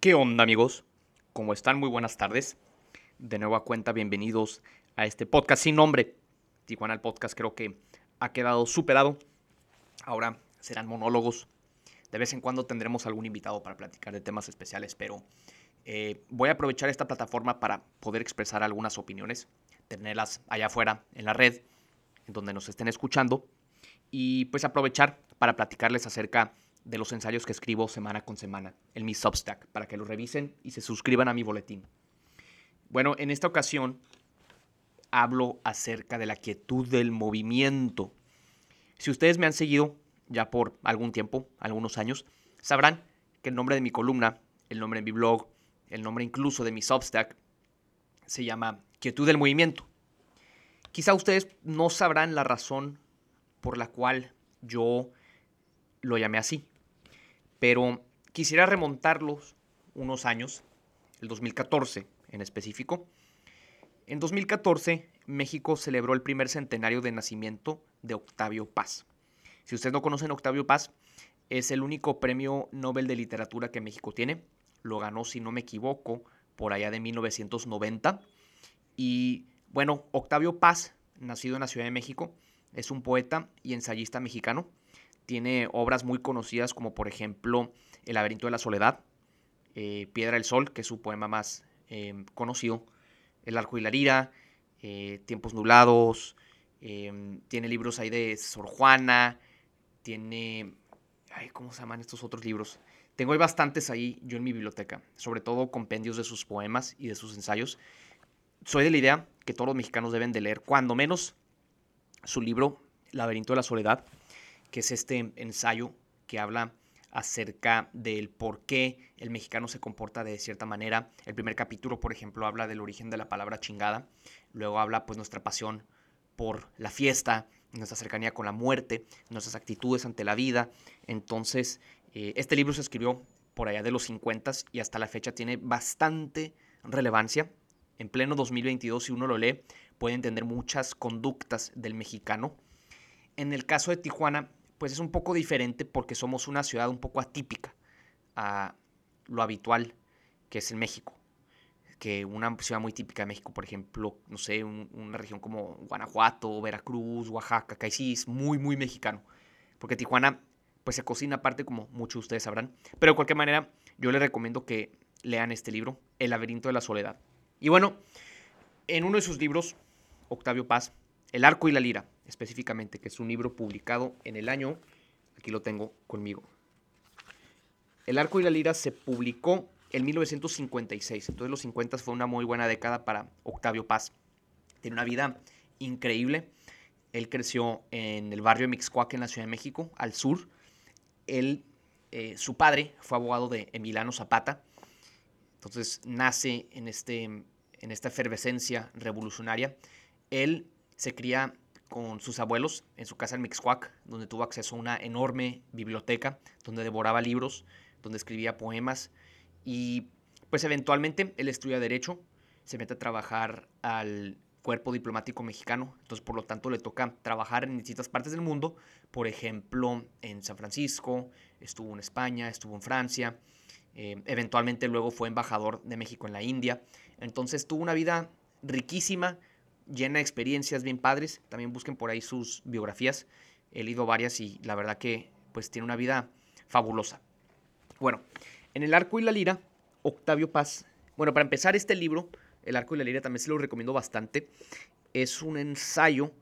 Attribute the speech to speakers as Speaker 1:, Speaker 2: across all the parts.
Speaker 1: ¿Qué onda amigos? ¿Cómo están? Muy buenas tardes. De nueva cuenta, bienvenidos a este podcast sin nombre. Tijuana el podcast creo que ha quedado superado. Ahora serán monólogos. De vez en cuando tendremos algún invitado para platicar de temas especiales, pero eh, voy a aprovechar esta plataforma para poder expresar algunas opiniones, tenerlas allá afuera en la red, en donde nos estén escuchando, y pues aprovechar para platicarles acerca de los ensayos que escribo semana con semana en mi Substack, para que lo revisen y se suscriban a mi boletín. Bueno, en esta ocasión hablo acerca de la quietud del movimiento. Si ustedes me han seguido ya por algún tiempo, algunos años, sabrán que el nombre de mi columna, el nombre de mi blog, el nombre incluso de mi Substack, se llama Quietud del Movimiento. Quizá ustedes no sabrán la razón por la cual yo lo llamé así pero quisiera remontarlos unos años, el 2014 en específico. En 2014, México celebró el primer centenario de nacimiento de Octavio Paz. Si ustedes no conocen Octavio Paz, es el único premio Nobel de Literatura que México tiene. Lo ganó, si no me equivoco, por allá de 1990. Y bueno, Octavio Paz, nacido en la Ciudad de México, es un poeta y ensayista mexicano tiene obras muy conocidas como por ejemplo El laberinto de la soledad, eh, Piedra del Sol, que es su poema más em, conocido, El arco y la lira, eh, Tiempos nublados, em, tiene libros ahí de Sor Juana, tiene... ¿Cómo se llaman estos otros libros? Tengo bastantes ahí yo en mi biblioteca, sobre todo compendios de sus poemas y de sus ensayos. Soy de la idea que todos los mexicanos deben de leer, cuando menos, su libro Laberinto de la Soledad que es este ensayo que habla acerca del por qué el mexicano se comporta de cierta manera. El primer capítulo, por ejemplo, habla del origen de la palabra chingada. Luego habla pues nuestra pasión por la fiesta, nuestra cercanía con la muerte, nuestras actitudes ante la vida. Entonces, eh, este libro se escribió por allá de los 50 y hasta la fecha tiene bastante relevancia. En pleno 2022, si uno lo lee, puede entender muchas conductas del mexicano. En el caso de Tijuana, pues es un poco diferente porque somos una ciudad un poco atípica a lo habitual que es en México. Que una ciudad muy típica de México, por ejemplo, no sé, una región como Guanajuato, Veracruz, Oaxaca, que ahí sí es muy, muy mexicano. Porque Tijuana, pues se cocina aparte, como muchos de ustedes sabrán. Pero de cualquier manera, yo les recomiendo que lean este libro, El laberinto de la soledad. Y bueno, en uno de sus libros, Octavio Paz, El arco y la lira, específicamente, que es un libro publicado en el año, aquí lo tengo conmigo. El arco y la lira se publicó en 1956, entonces los 50 fue una muy buena década para Octavio Paz. Tiene una vida increíble. Él creció en el barrio de Mixcoac en la Ciudad de México, al sur. Él, eh, su padre fue abogado de Emiliano Zapata. Entonces nace en, este, en esta efervescencia revolucionaria. Él se cría con sus abuelos en su casa en Mixcoac, donde tuvo acceso a una enorme biblioteca, donde devoraba libros, donde escribía poemas y pues eventualmente él estudia derecho, se mete a trabajar al cuerpo diplomático mexicano, entonces por lo tanto le toca trabajar en distintas partes del mundo, por ejemplo en San Francisco, estuvo en España, estuvo en Francia, eh, eventualmente luego fue embajador de México en la India, entonces tuvo una vida riquísima, llena de experiencias bien padres. También busquen por ahí sus biografías. He leído varias y la verdad que pues tiene una vida fabulosa. Bueno, en El Arco y la Lira, Octavio Paz. Bueno, para empezar este libro, El Arco y la Lira también se lo recomiendo bastante. Es un ensayo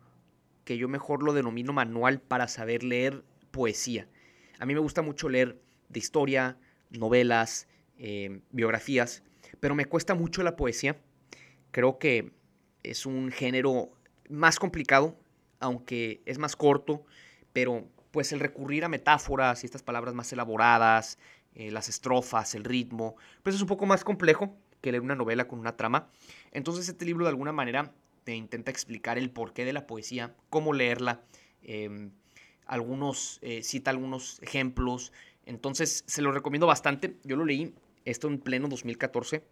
Speaker 1: que yo mejor lo denomino manual para saber leer poesía. A mí me gusta mucho leer de historia, novelas, eh, biografías, pero me cuesta mucho la poesía. Creo que es un género más complicado, aunque es más corto, pero pues el recurrir a metáforas y estas palabras más elaboradas, eh, las estrofas, el ritmo, pues es un poco más complejo que leer una novela con una trama. Entonces este libro de alguna manera te intenta explicar el porqué de la poesía, cómo leerla, em, algunos, eh, cita algunos ejemplos. Entonces se lo recomiendo bastante. Yo lo leí esto en pleno 2014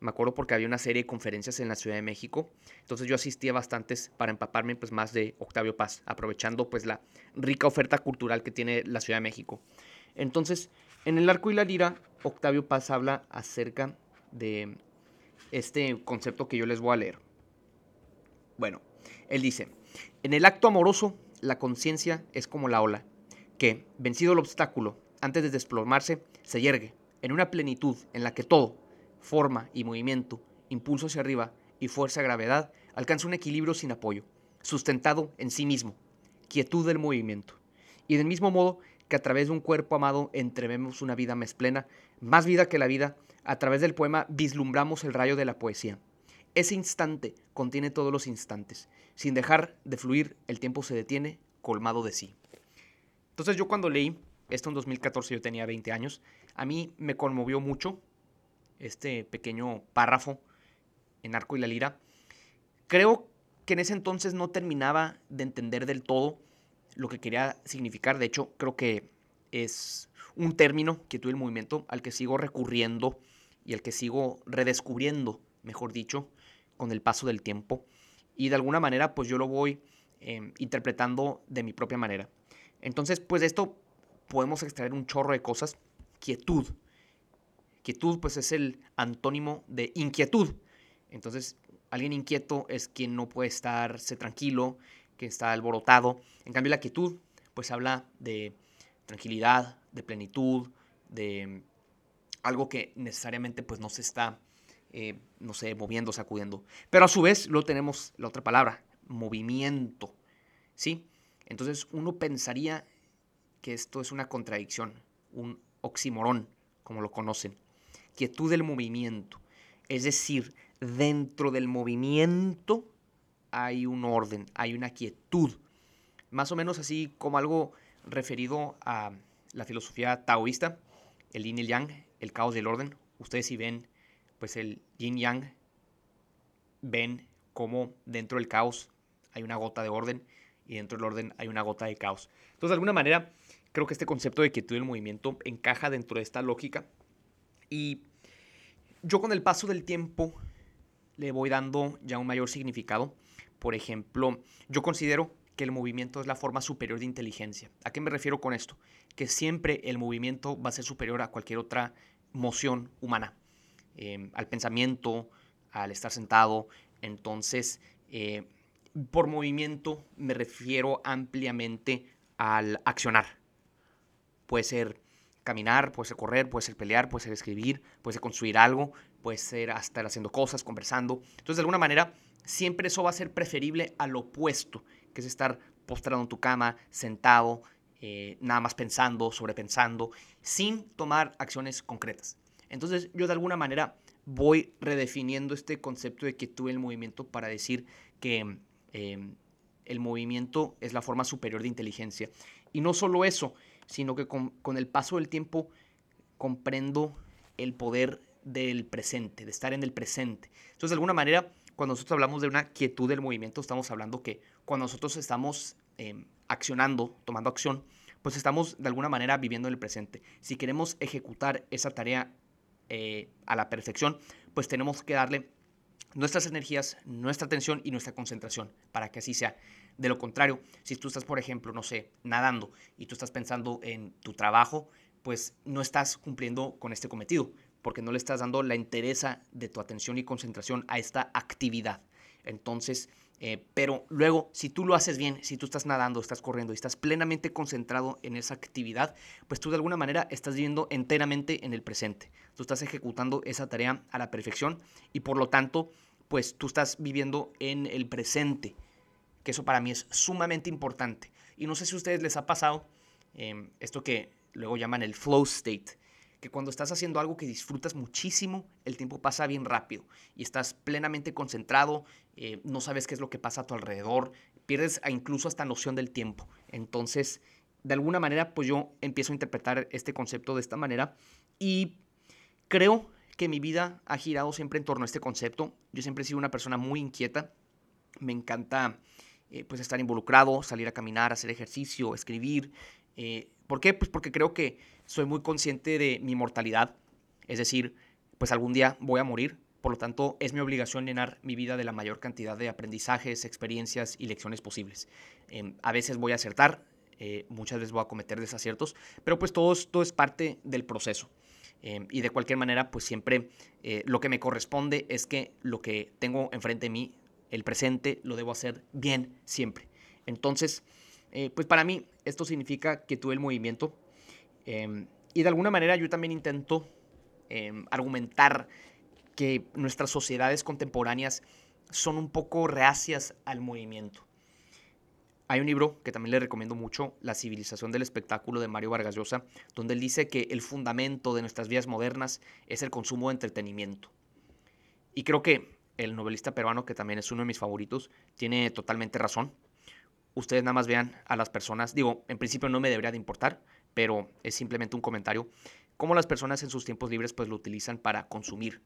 Speaker 1: me acuerdo porque había una serie de conferencias en la Ciudad de México. Entonces yo asistía bastantes para empaparme pues más de Octavio Paz, aprovechando pues la rica oferta cultural que tiene la Ciudad de México. Entonces, En el arco y la lira, Octavio Paz habla acerca de este concepto que yo les voy a leer. Bueno, él dice, en el acto amoroso, la conciencia es como la ola, que, vencido el obstáculo, antes de desplomarse, se yergue en una plenitud en la que todo, forma y movimiento, impulso hacia arriba y fuerza gravedad, alcanza un equilibrio sin apoyo, sustentado en sí mismo, quietud del movimiento. Y del mismo modo que a través de un cuerpo amado entrevemos una vida más plena, más vida que la vida, a través del poema vislumbramos el rayo de la poesía. Ese instante contiene todos los instantes. Sin dejar de fluir, el tiempo se detiene, colmado de sí. Entonces yo cuando leí esto en 2014, yo tenía 20 años, a mí me conmovió mucho este pequeño párrafo en Arco y la Lira. Creo que en ese entonces no terminaba de entender del todo lo que quería significar. De hecho, creo que es un término que tuve el movimiento al que sigo recurriendo y al que sigo redescubriendo, mejor dicho, con el paso del tiempo. Y de alguna manera, pues yo lo voy em, interpretando de mi propia manera. Entonces, pues de esto podemos extraer un chorro de cosas. Quietud. Quietud, pues es el antónimo de inquietud. Entonces, alguien inquieto es quien no puede estarse tranquilo, que está alborotado. En cambio, la quietud, pues habla de tranquilidad, de plenitud, de algo que necesariamente pues no se está, eh, no sé, moviendo, sacudiendo. Pero a su vez lo tenemos la otra palabra, movimiento, ¿sí? Entonces uno pensaría que esto es una contradicción, un oximorón, como lo conocen. Quietud del movimiento. Es decir, dentro del movimiento hay un orden, hay una quietud. Más o menos así como algo referido a la filosofía taoísta, el yin y el yang, el caos y el orden. Ustedes si ven, pues el yin yang, ven cómo dentro del caos hay una gota de orden y dentro del orden hay una gota de caos. Entonces, de alguna manera, creo que este concepto de quietud del movimiento encaja dentro de esta lógica. Y yo con el paso del tiempo le voy dando ya un mayor significado. Por ejemplo, yo considero que el movimiento es la forma superior de inteligencia. ¿A qué me refiero con esto? Que siempre el movimiento va a ser superior a cualquier otra moción humana, em, al pensamiento, al estar sentado. Entonces, eh, por movimiento me refiero ampliamente al accionar. Puede ser caminar, puede correr, puede ser pelear, puede ser escribir, puede ser construir algo, puede ser estar haciendo cosas, conversando. Entonces, de alguna manera, siempre eso va a ser preferible al opuesto, que es estar postrado en tu cama, sentado, eh, nada más pensando, sobrepensando, sin tomar acciones concretas. Entonces yo de alguna manera voy redefiniendo este concepto de quietud el movimiento para decir que em, el movimiento es la forma superior de inteligencia. Y no solo eso, sino que con, el paso del tiempo comprendo el poder del presente, de estar en el presente. Entonces, de alguna manera, cuando nosotros hablamos de una quietud del movimiento, estamos hablando que cuando nosotros estamos em, accionando, tomando acción, pues estamos de alguna manera viviendo en el presente. Si queremos ejecutar esa tarea eh, a la perfección, pues tenemos que darle nuestras energías, nuestra atención y nuestra concentración para que así sea. De lo contrario, si tú estás, por ejemplo, no sé, nadando y tú estás pensando en tu trabajo, pues no estás cumpliendo con este cometido porque no le estás dando la interesa de tu atención y concentración a esta actividad. Entonces, eh, pero luego, si tú lo haces bien, si tú estás nadando, estás corriendo y estás plenamente concentrado en esa actividad, pues tú de alguna manera estás viviendo enteramente en el presente. Tú estás ejecutando esa tarea a la perfección y por lo tanto, pues tú estás viviendo en el presente, que eso para mí es sumamente importante. Y no sé si a ustedes les ha pasado em, esto que luego llaman el flow state, que cuando estás haciendo algo que disfrutas muchísimo, el tiempo pasa bien rápido y estás plenamente concentrado, eh, no sabes qué es lo que pasa a tu alrededor, pierdes incluso hasta noción del tiempo. Entonces, de alguna manera, pues yo empiezo a interpretar este concepto de esta manera y creo que mi vida ha girado siempre en torno a este concepto. Yo siempre he sido una persona muy inquieta, me encanta eh, pues estar involucrado, salir a caminar, hacer ejercicio, escribir. Eh, ¿Por qué? Pues porque creo que soy muy consciente de mi mortalidad, es decir, pues algún día voy a morir, por lo tanto es mi obligación llenar mi vida de la mayor cantidad de aprendizajes, experiencias y lecciones posibles. Em, a veces voy a acertar, eh, muchas veces voy a cometer desaciertos, pero pues todo, todo es parte del proceso. Em, y de cualquier manera, pues siempre eh, lo que me corresponde es que lo que tengo enfrente de mí, el presente, lo debo hacer bien siempre. Entonces, eh, pues para mí esto significa que tuve el movimiento em, y de alguna manera yo también intento em, argumentar que nuestras sociedades contemporáneas son un poco reacias al movimiento. Hay un libro que también le recomiendo mucho, La civilización del espectáculo de Mario Vargas Llosa, donde él dice que el fundamento de nuestras vidas modernas es el consumo de entretenimiento. Y creo que el novelista peruano, que también es uno de mis favoritos, tiene totalmente razón. Ustedes nada más vean a las personas, digo, en principio no me debería de importar, pero es simplemente un comentario, cómo las personas en sus tiempos libres pues lo utilizan para consumir,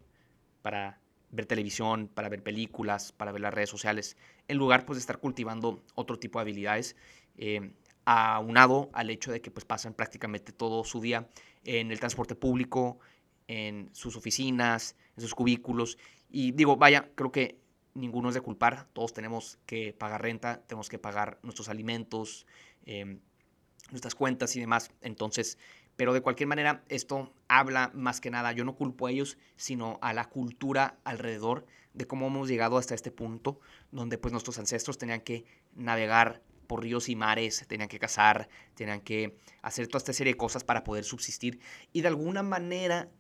Speaker 1: para ver televisión, para ver películas, para ver las redes sociales, en lugar pues, de estar cultivando otro tipo de habilidades, eh, aunado al hecho de que pues, pasan prácticamente todo su día en el transporte público, en sus oficinas, en sus cubículos. Y digo, vaya, creo que ninguno es de culpar, todos tenemos que pagar renta, tenemos que pagar nuestros alimentos, eh, nuestras cuentas y demás. Entonces, pero de cualquier manera, esto habla más que nada, yo no culpo a ellos, sino a la cultura alrededor de cómo hemos llegado hasta este punto, donde pues nuestros ancestros tenían que navegar por ríos y mares, tenían que cazar, tenían que hacer toda esta serie de cosas para poder subsistir. Y de alguna manera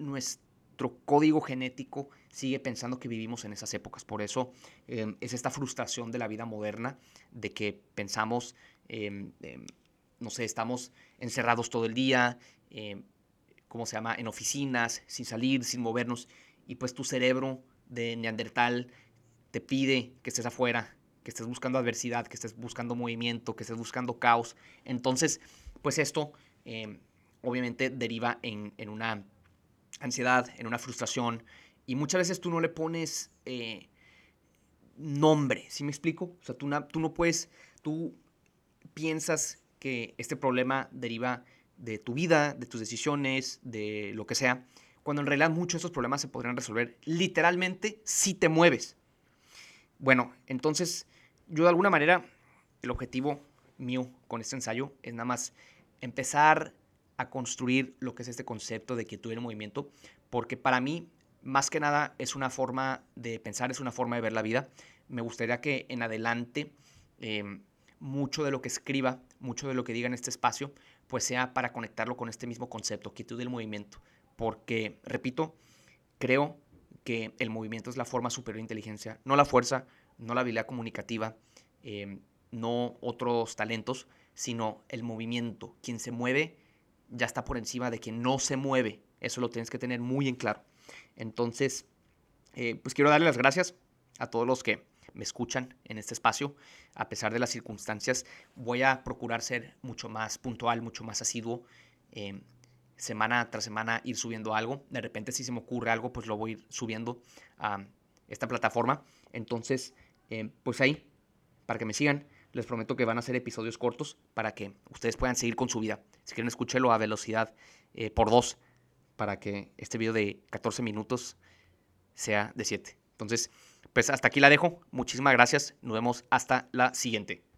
Speaker 1: código genético sigue pensando que vivimos en esas épocas. Por eso em, es esta frustración de la vida moderna, de que pensamos, em, em, no sé, estamos encerrados todo el día, eh, ¿cómo se llama?, en oficinas, sin salir, sin movernos, y pues tu cerebro de neandertal te pide que estés afuera, que estés buscando adversidad, que estés buscando movimiento, que estés buscando caos. Entonces, pues esto eh, obviamente deriva en, una ansiedad, en una frustración, y muchas veces tú no le pones eh, nombre, ¿sí me explico? O sea, tú, tú no puedes, tú piensas que este problema deriva de tu vida, de tus decisiones, de lo que sea, cuando en realidad muchos de estos problemas se podrían resolver literalmente si te mueves. Bueno, entonces yo de alguna manera, el objetivo mío con este ensayo es nada más empezar a construir lo que es este concepto de quietud en movimiento, porque para mí, más que nada, es una forma de pensar, es una forma de ver la vida. Me gustaría que en adelante em, mucho de lo que escriba, mucho de lo que diga en este espacio, pues sea para conectarlo con este mismo concepto, quietud del movimiento. Porque, repito, creo que el movimiento es la forma superior de inteligencia, no la fuerza, no la habilidad comunicativa, em, no otros talentos, sino el movimiento. Quien se mueve ya está por encima de quien no se mueve. Eso lo tienes que tener muy en claro. Entonces, eh, pues quiero darle las gracias a todos los que me escuchan en este espacio, a pesar de las circunstancias, voy a procurar ser mucho más puntual, mucho más asiduo. Eh, semana tras semana ir subiendo algo. De repente si se me ocurre algo, pues lo voy a ir subiendo a esta plataforma. Entonces, eh, pues ahí, para que me sigan, les prometo que van a ser episodios cortos para que ustedes puedan seguir con su vida. Si quieren, escúchelo a velocidad eh, por dos para que este video de 14 minutos sea de 7. Entonces, pues hasta aquí la dejo. Muchísimas gracias. Nos vemos hasta la siguiente.